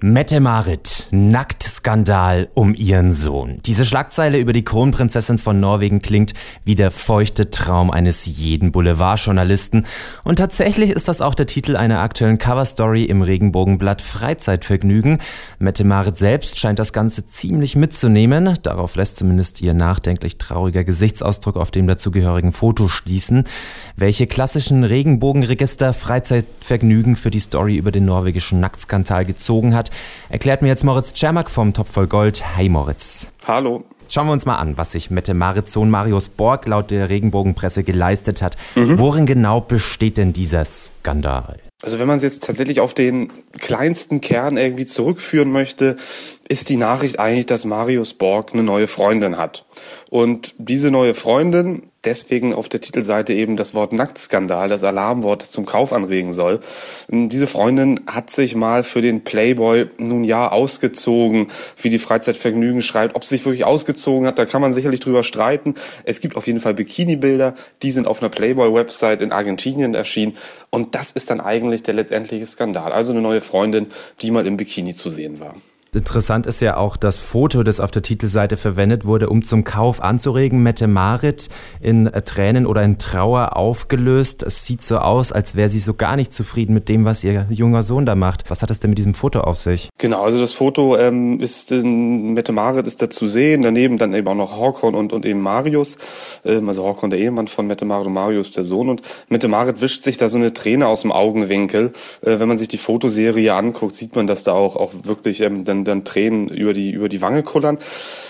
Mette Marit, Nacktskandal um ihren Sohn. Diese Schlagzeile über die Kronprinzessin von Norwegen klingt wie der feuchte Traum eines jeden Boulevardjournalisten. Und tatsächlich ist das auch der Titel einer aktuellen Coverstory im Regenbogenblatt Freizeitvergnügen. Mette Marit selbst scheint das Ganze ziemlich mitzunehmen. Darauf lässt zumindest ihr nachdenklich trauriger Gesichtsausdruck auf dem dazugehörigen Foto schließen. Welche klassischen Regenbogenregister Freizeitvergnügen für die Story über den norwegischen Nacktskandal gezogen hat, erklärt mir jetzt Moritz Czermak vom Topf voll Gold. Hi Moritz. Hallo. Schauen wir uns mal an, was sich Mette Marits Sohn Marius Borg laut der Regenbogenpresse geleistet hat. Mhm. Worin genau besteht denn dieser Skandal? Also wenn man es jetzt tatsächlich auf den kleinsten Kern irgendwie zurückführen möchte, ist die Nachricht eigentlich, dass Marius Borg eine neue Freundin hat. Und diese neue Freundin deswegen auf der Titelseite eben das Wort Nacktskandal, das Alarmwort zum Kauf anregen soll. Diese Freundin hat sich mal für den Playboy nun ja ausgezogen, wie die Freizeitvergnügen schreibt. Ob sie sich wirklich ausgezogen hat, da kann man sicherlich drüber streiten. Es gibt auf jeden Fall Bikini-Bilder, die sind auf einer Playboy-Website in Argentinien erschienen. Und das ist dann eigentlich der letztendliche Skandal. Also eine neue Freundin, die mal im Bikini zu sehen war. Interessant ist ja auch das Foto, das auf der Titelseite verwendet wurde, um zum Kauf anzuregen. Mette Marit in äh, Tränen oder in Trauer aufgelöst. Es sieht so aus, als wäre sie so gar nicht zufrieden mit dem, was ihr junger Sohn da macht. Was hat es denn mit diesem Foto auf sich? Genau, also das Foto ähm, ist in Mette Marit ist da zu sehen. Daneben dann eben auch noch Horkon und, und eben Marius. Ähm, also Horkon der Ehemann von Mette Marit und Marius der Sohn. Und Mette Marit wischt sich da so eine Träne aus dem Augenwinkel. Äh, wenn man sich die Fotoserie anguckt, sieht man, dass da auch, auch wirklich ähm, dann, dann Tränen über die, über die Wange kullern.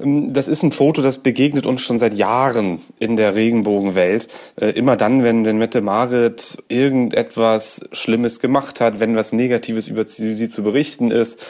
Ähm, das ist ein Foto, das begegnet uns schon seit Jahren in der Regenbogenwelt. Äh, immer dann, wenn, wenn Mette Marit irgendetwas Schlimmes gemacht hat, wenn was Negatives über sie zu berichten ist,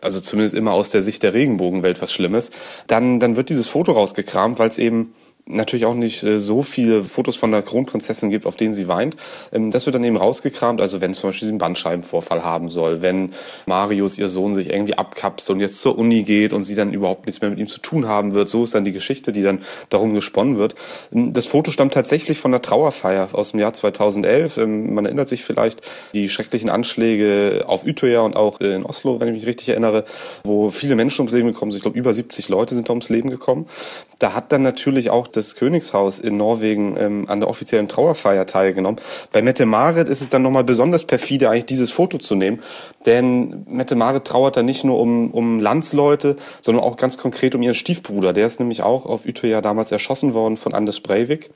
also zumindest immer aus der Sicht der Regenbogenwelt was Schlimmes, dann, dann wird dieses Foto rausgekramt, weil es eben natürlich auch nicht äh, so viele Fotos von der Kronprinzessin gibt, auf denen sie weint. Ähm, das wird dann eben rausgekramt, also wenn zum Beispiel sie einen Bandscheibenvorfall haben soll, wenn Marius, ihr Sohn, sich irgendwie abkapselt und jetzt zur Uni geht und sie dann überhaupt nichts mehr mit ihm zu tun haben wird. So ist dann die Geschichte, die dann darum gesponnen wird. Ähm, das Foto stammt tatsächlich von der Trauerfeier aus dem Jahr 2011. Ähm, man erinnert sich vielleicht die schrecklichen Anschläge auf Utøya und auch in Oslo, wenn ich mich richtig erinnere, wo viele Menschen ums Leben gekommen sind. Ich glaube, über 70 Leute sind da ums Leben gekommen. Da hat dann natürlich auch das Königshaus in Norwegen ähm, an der offiziellen Trauerfeier teilgenommen. Bei Mette Marit ist es dann nochmal besonders perfide, eigentlich dieses Foto zu nehmen. Denn Mette Marit trauert da nicht nur um, um Landsleute, sondern auch ganz konkret um ihren Stiefbruder. Der ist nämlich auch auf Utøya damals erschossen worden von Anders Breivik.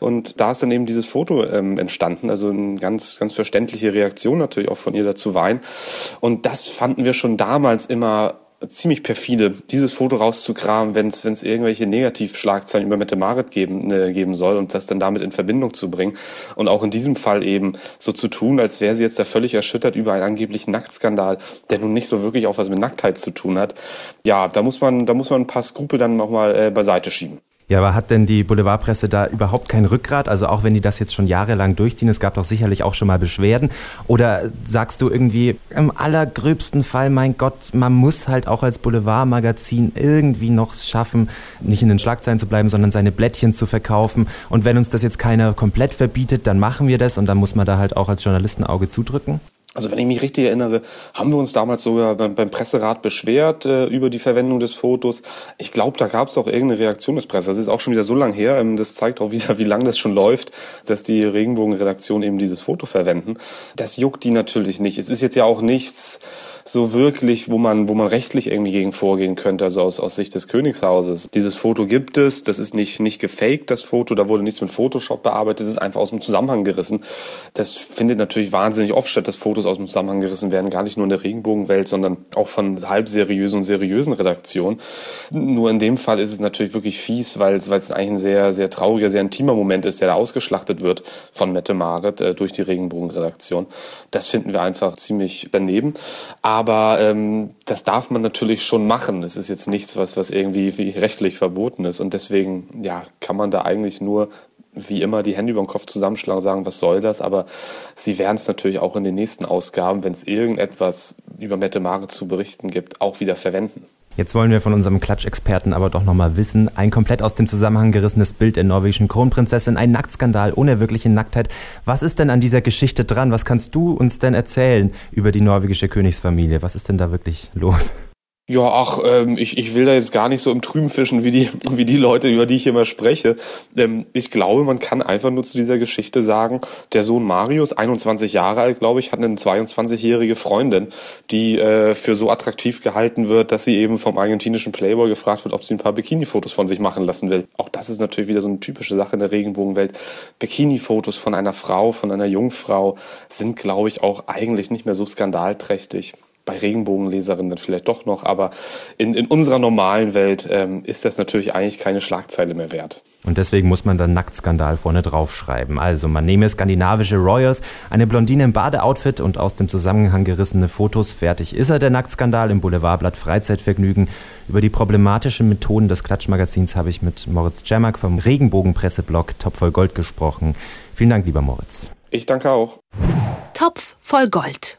Und da ist dann eben dieses Foto ähm, entstanden. Also eine ganz, ganz verständliche Reaktion natürlich auch von ihr dazu weinen. Und das fanden wir schon damals immer ziemlich perfide, dieses Foto rauszukramen, wenn es irgendwelche Negativschlagzeilen über Mette Marit geben, äh, geben soll und das dann damit in Verbindung zu bringen. Und auch in diesem Fall eben so zu tun, als wäre sie jetzt da völlig erschüttert über einen angeblichen Nacktskandal, der nun nicht so wirklich auch was mit Nacktheit zu tun hat. Ja, da muss man, da muss man ein paar Skrupel dann nochmal äh, beiseite schieben. Ja, aber hat denn die Boulevardpresse da überhaupt kein Rückgrat? Also auch wenn die das jetzt schon jahrelang durchziehen, es gab doch sicherlich auch schon mal Beschwerden. Oder sagst du irgendwie im allergröbsten Fall, mein Gott, man muss halt auch als Boulevardmagazin irgendwie noch schaffen, nicht in den Schlagzeilen zu bleiben, sondern seine Blättchen zu verkaufen. Und wenn uns das jetzt keiner komplett verbietet, dann machen wir das und dann muss man da halt auch als Journalisten Auge zudrücken? Also wenn ich mich richtig erinnere, haben wir uns damals sogar beim, beim Presserat beschwert äh, über die Verwendung des Fotos. Ich glaube, da gab es auch irgendeine Reaktion des Presses. Das ist auch schon wieder so lang her. Ähm, das zeigt auch wieder, wie lange das schon läuft, dass die Regenbogenredaktion eben dieses Foto verwenden. Das juckt die natürlich nicht. Es ist jetzt ja auch nichts so wirklich, wo man, wo man rechtlich irgendwie gegen vorgehen könnte, also aus, aus Sicht des Königshauses. Dieses Foto gibt es, das ist nicht, nicht gefaked, das Foto, da wurde nichts mit Photoshop bearbeitet, das ist einfach aus dem Zusammenhang gerissen. Das findet natürlich wahnsinnig oft statt, dass Fotos aus dem Zusammenhang gerissen werden, gar nicht nur in der Regenbogenwelt, sondern auch von halb seriösen und seriösen Redaktionen. Nur in dem Fall ist es natürlich wirklich fies, weil, weil es eigentlich ein sehr, sehr trauriger, sehr intimer Moment ist, der da ausgeschlachtet wird von Mette Marit äh, durch die Regenbogenredaktion. Das finden wir einfach ziemlich daneben. Aber aber ähm, das darf man natürlich schon machen. Es ist jetzt nichts, was, was irgendwie wie rechtlich verboten ist. Und deswegen ja, kann man da eigentlich nur wie immer die Hände über den Kopf zusammenschlagen und sagen, was soll das? Aber sie werden es natürlich auch in den nächsten Ausgaben, wenn es irgendetwas über Mette Mare zu berichten gibt, auch wieder verwenden. Jetzt wollen wir von unserem Klatschexperten aber doch nochmal wissen, ein komplett aus dem Zusammenhang gerissenes Bild der norwegischen Kronprinzessin, ein Nacktskandal ohne wirkliche Nacktheit. Was ist denn an dieser Geschichte dran? Was kannst du uns denn erzählen über die norwegische Königsfamilie? Was ist denn da wirklich los? Ja, ach, ähm, ich, ich will da jetzt gar nicht so im Trüben fischen wie die, wie die Leute, über die ich immer spreche. Ähm, ich glaube, man kann einfach nur zu dieser Geschichte sagen, der Sohn Marius, 21 Jahre alt, glaube ich, hat eine 22-jährige Freundin, die äh, für so attraktiv gehalten wird, dass sie eben vom argentinischen Playboy gefragt wird, ob sie ein paar Bikini-Fotos von sich machen lassen will. Auch das ist natürlich wieder so eine typische Sache in der Regenbogenwelt. Bikini-Fotos von einer Frau, von einer Jungfrau sind, glaube ich, auch eigentlich nicht mehr so skandalträchtig bei Regenbogenleserinnen dann vielleicht doch noch, aber in, in unserer normalen Welt ähm, ist das natürlich eigentlich keine Schlagzeile mehr wert. Und deswegen muss man dann Nacktskandal vorne draufschreiben. Also man nehme skandinavische Royals, eine Blondine im Badeoutfit und aus dem Zusammenhang gerissene Fotos. Fertig ist er, der Nacktskandal im Boulevardblatt Freizeitvergnügen. Über die problematischen Methoden des Klatschmagazins habe ich mit Moritz Czermak vom Regenbogenpresseblog Topf voll Gold gesprochen. Vielen Dank, lieber Moritz. Ich danke auch. Topf voll Gold.